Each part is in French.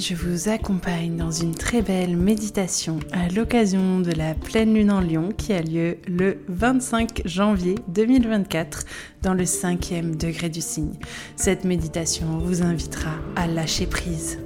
Je vous accompagne dans une très belle méditation à l'occasion de la pleine lune en Lion qui a lieu le 25 janvier 2024 dans le cinquième degré du signe. Cette méditation vous invitera à lâcher prise.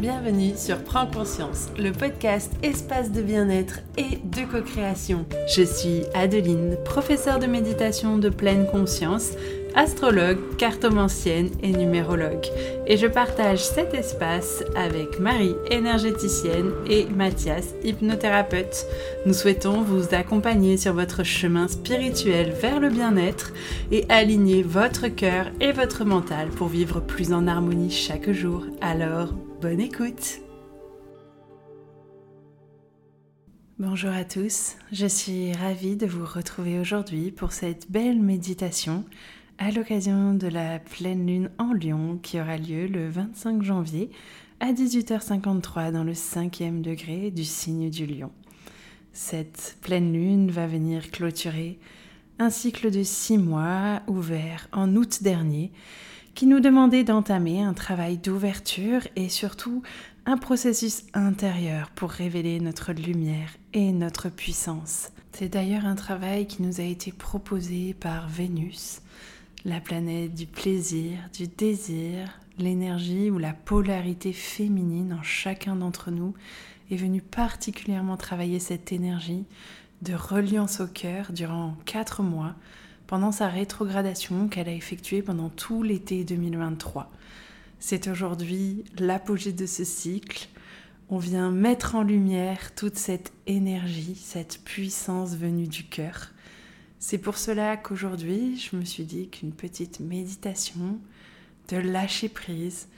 Bienvenue sur Prends conscience, le podcast espace de bien-être et de co-création. Je suis Adeline, professeure de méditation de pleine conscience astrologue, cartomancienne et numérologue. Et je partage cet espace avec Marie, énergéticienne, et Mathias, hypnothérapeute. Nous souhaitons vous accompagner sur votre chemin spirituel vers le bien-être et aligner votre cœur et votre mental pour vivre plus en harmonie chaque jour. Alors, bonne écoute Bonjour à tous, je suis ravie de vous retrouver aujourd'hui pour cette belle méditation à l'occasion de la pleine lune en Lion qui aura lieu le 25 janvier à 18h53 dans le cinquième degré du signe du lion. Cette pleine lune va venir clôturer un cycle de six mois ouvert en août dernier qui nous demandait d'entamer un travail d'ouverture et surtout un processus intérieur pour révéler notre lumière et notre puissance. C'est d'ailleurs un travail qui nous a été proposé par Vénus la planète du plaisir, du désir, l'énergie ou la polarité féminine en chacun d'entre nous est venue particulièrement travailler cette énergie de reliance au cœur durant quatre mois pendant sa rétrogradation qu'elle a effectuée pendant tout l'été 2023. C'est aujourd'hui l'apogée de ce cycle. On vient mettre en lumière toute cette énergie, cette puissance venue du cœur. C'est pour cela qu'aujourd'hui, je me suis dit qu'une petite méditation de lâcher prise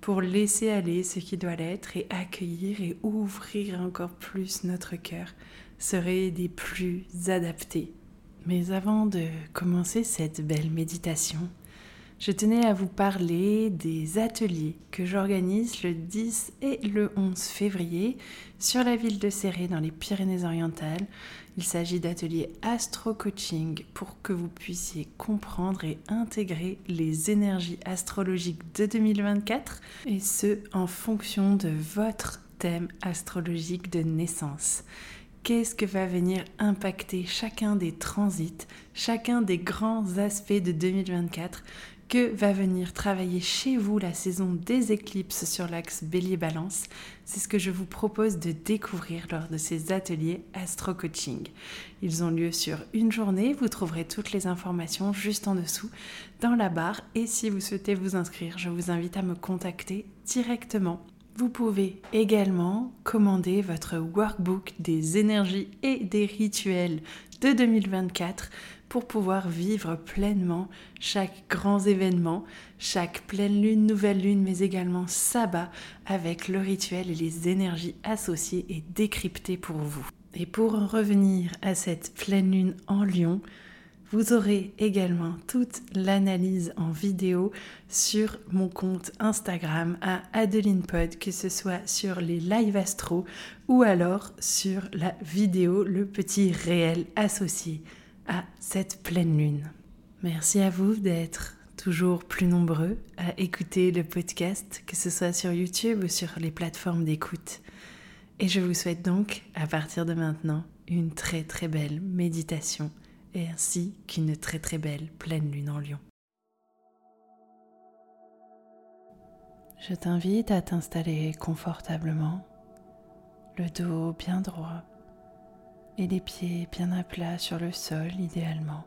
pour laisser aller ce qui doit l'être et accueillir et ouvrir encore plus notre cœur serait des plus adaptés. Mais avant de commencer cette belle méditation, je tenais à vous parler des ateliers que j'organise le 10 et le 11 février sur la ville de Serré dans les Pyrénées-Orientales. Il s'agit d'ateliers astro-coaching pour que vous puissiez comprendre et intégrer les énergies astrologiques de 2024 et ce en fonction de votre thème astrologique de naissance qu'est-ce que va venir impacter chacun des transits, chacun des grands aspects de 2024 que va venir travailler chez vous la saison des éclipses sur l'axe bélier-balance. C'est ce que je vous propose de découvrir lors de ces ateliers Astro Coaching. Ils ont lieu sur une journée, vous trouverez toutes les informations juste en dessous dans la barre et si vous souhaitez vous inscrire, je vous invite à me contacter directement. Vous pouvez également commander votre workbook des énergies et des rituels de 2024 pour pouvoir vivre pleinement chaque grand événement, chaque pleine lune, nouvelle lune, mais également sabbat avec le rituel et les énergies associées et décryptées pour vous. Et pour en revenir à cette pleine lune en lion, vous aurez également toute l'analyse en vidéo sur mon compte Instagram à Adeline Pod, que ce soit sur les live astro ou alors sur la vidéo, le petit réel associé à cette pleine lune. Merci à vous d'être toujours plus nombreux à écouter le podcast, que ce soit sur YouTube ou sur les plateformes d'écoute. Et je vous souhaite donc, à partir de maintenant, une très très belle méditation et ainsi qu'une très très belle pleine lune en lion. Je t'invite à t'installer confortablement, le dos bien droit et les pieds bien à plat sur le sol idéalement.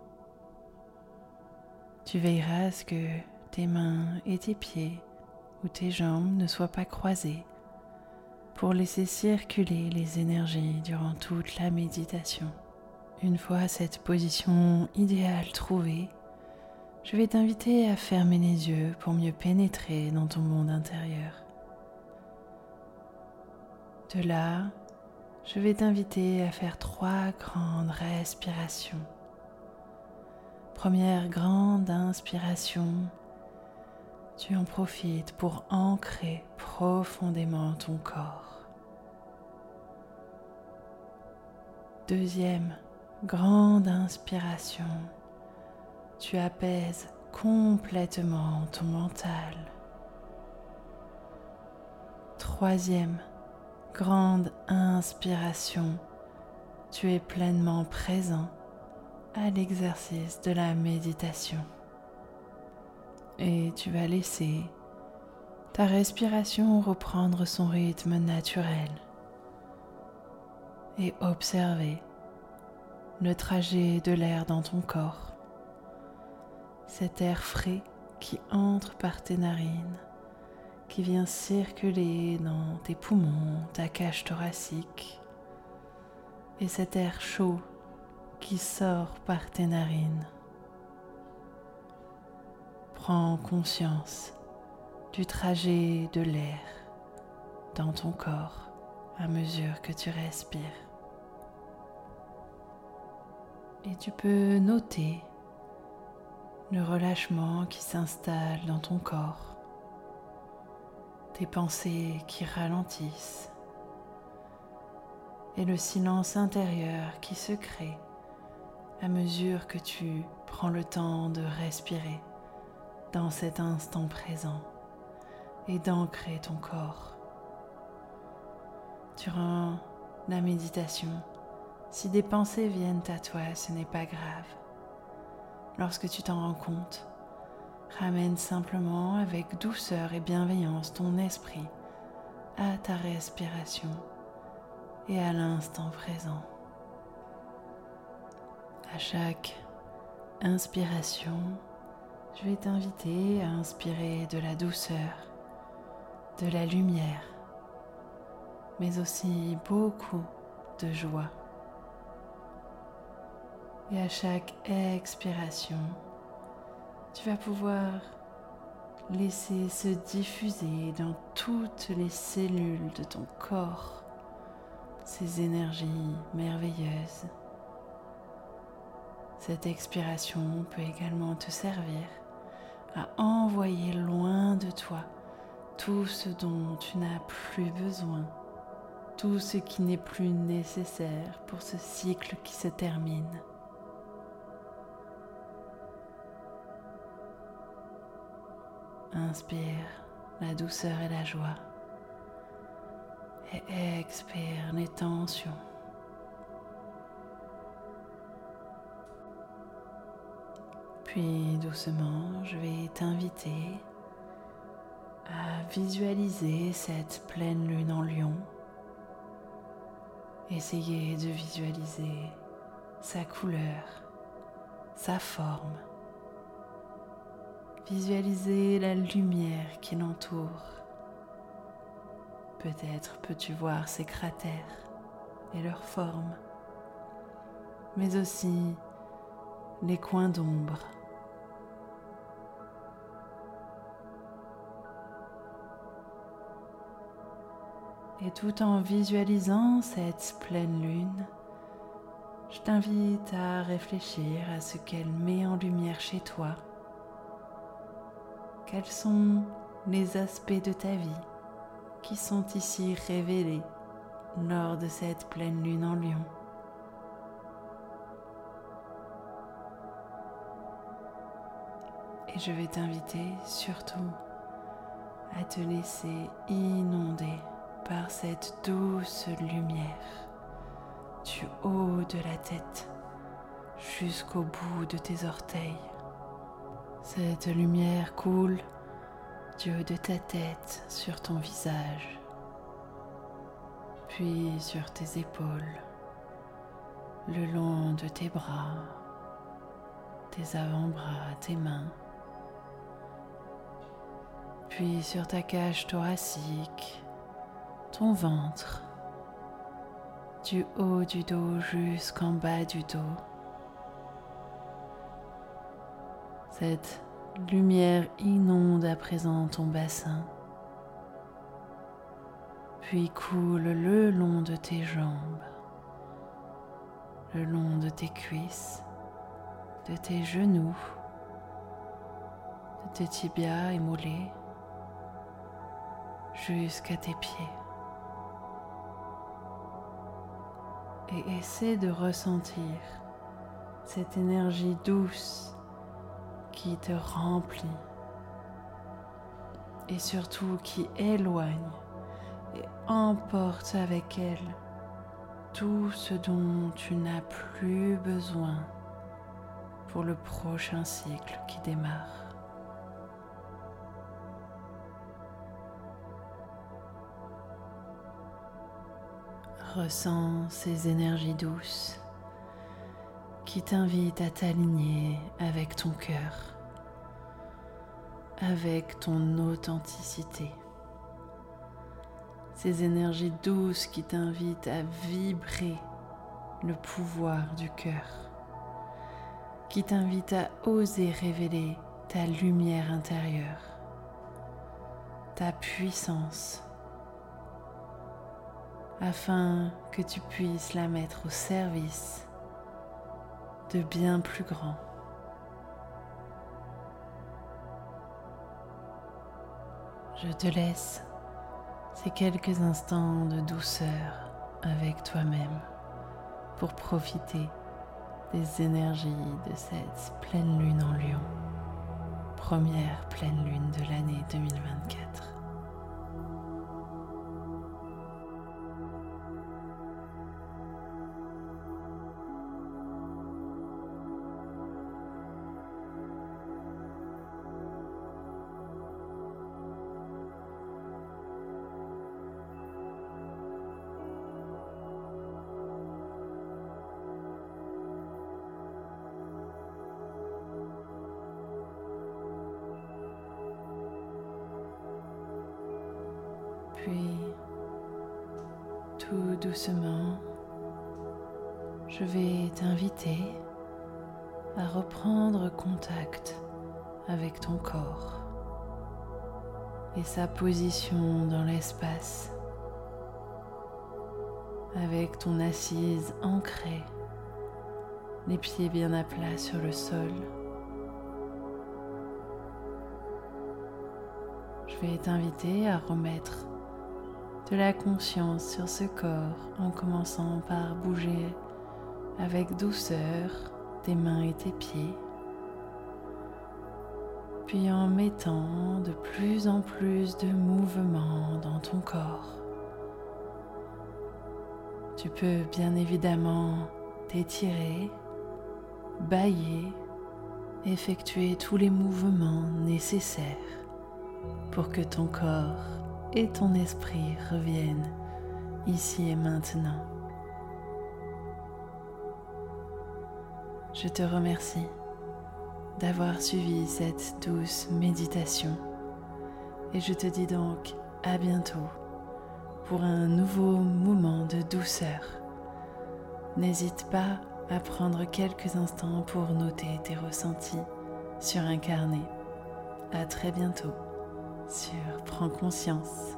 Tu veilleras à ce que tes mains et tes pieds ou tes jambes ne soient pas croisés pour laisser circuler les énergies durant toute la méditation. Une fois cette position idéale trouvée, je vais t'inviter à fermer les yeux pour mieux pénétrer dans ton monde intérieur. De là, je vais t'inviter à faire trois grandes respirations. Première grande inspiration, tu en profites pour ancrer profondément ton corps. Deuxième grande inspiration, tu apaises complètement ton mental. troisième grande inspiration, tu es pleinement présent à l'exercice de la méditation. Et tu vas laisser ta respiration reprendre son rythme naturel et observer le trajet de l'air dans ton corps, cet air frais qui entre par tes narines, qui vient circuler dans tes poumons, ta cage thoracique, et cet air chaud qui sort par tes narines. Prends conscience du trajet de l'air dans ton corps à mesure que tu respires. Et tu peux noter le relâchement qui s'installe dans ton corps, tes pensées qui ralentissent et le silence intérieur qui se crée à mesure que tu prends le temps de respirer dans cet instant présent et d'ancrer ton corps. Durant la méditation, si des pensées viennent à toi, ce n'est pas grave. Lorsque tu t'en rends compte, ramène simplement avec douceur et bienveillance ton esprit à ta respiration et à l'instant présent. À chaque inspiration, je vais t'inviter à inspirer de la douceur de la lumière, mais aussi beaucoup de joie. Et à chaque expiration, tu vas pouvoir laisser se diffuser dans toutes les cellules de ton corps ces énergies merveilleuses. Cette expiration peut également te servir à envoyer loin de toi tout ce dont tu n'as plus besoin, tout ce qui n'est plus nécessaire pour ce cycle qui se termine. Inspire la douceur et la joie et expire les tensions. Puis doucement, je vais t'inviter à visualiser cette pleine lune en lion. Essayez de visualiser sa couleur, sa forme. Visualisez la lumière qui l'entoure. Peut-être peux-tu voir ses cratères et leurs formes, mais aussi les coins d'ombre Et tout en visualisant cette pleine lune, je t'invite à réfléchir à ce qu'elle met en lumière chez toi. Quels sont les aspects de ta vie qui sont ici révélés lors de cette pleine lune en lion? Et je vais t'inviter surtout à te laisser inonder par cette douce lumière du haut de la tête jusqu'au bout de tes orteils. Cette lumière coule du haut de ta tête sur ton visage, puis sur tes épaules, le long de tes bras, tes avant-bras, tes mains, puis sur ta cage thoracique, ton ventre, du haut du dos jusqu'en bas du dos. Cette lumière inonde à présent ton bassin, puis coule le long de tes jambes, le long de tes cuisses, de tes genoux, de tes tibias mollets, jusqu'à tes pieds. et essaie de ressentir cette énergie douce qui te remplit et surtout qui éloigne et emporte avec elle tout ce dont tu n'as plus besoin pour le prochain cycle qui démarre. Ressens ces énergies douces qui t'invitent à t'aligner avec ton cœur, avec ton authenticité. Ces énergies douces qui t'invitent à vibrer le pouvoir du cœur, qui t'invitent à oser révéler ta lumière intérieure, ta puissance afin que tu puisses la mettre au service de bien plus grand. Je te laisse ces quelques instants de douceur avec toi-même pour profiter des énergies de cette pleine lune en lion, première pleine lune de l'année 2024. Doucement, je vais t'inviter à reprendre contact avec ton corps et sa position dans l'espace, avec ton assise ancrée, les pieds bien à plat sur le sol. Je vais t'inviter à remettre de la conscience sur ce corps en commençant par bouger avec douceur tes mains et tes pieds, puis en mettant de plus en plus de mouvements dans ton corps. Tu peux bien évidemment t'étirer, bailler, effectuer tous les mouvements nécessaires pour que ton corps et ton esprit reviennent ici et maintenant. Je te remercie d'avoir suivi cette douce méditation et je te dis donc à bientôt pour un nouveau moment de douceur. N'hésite pas à prendre quelques instants pour noter tes ressentis sur un carnet. À très bientôt sur Prends conscience.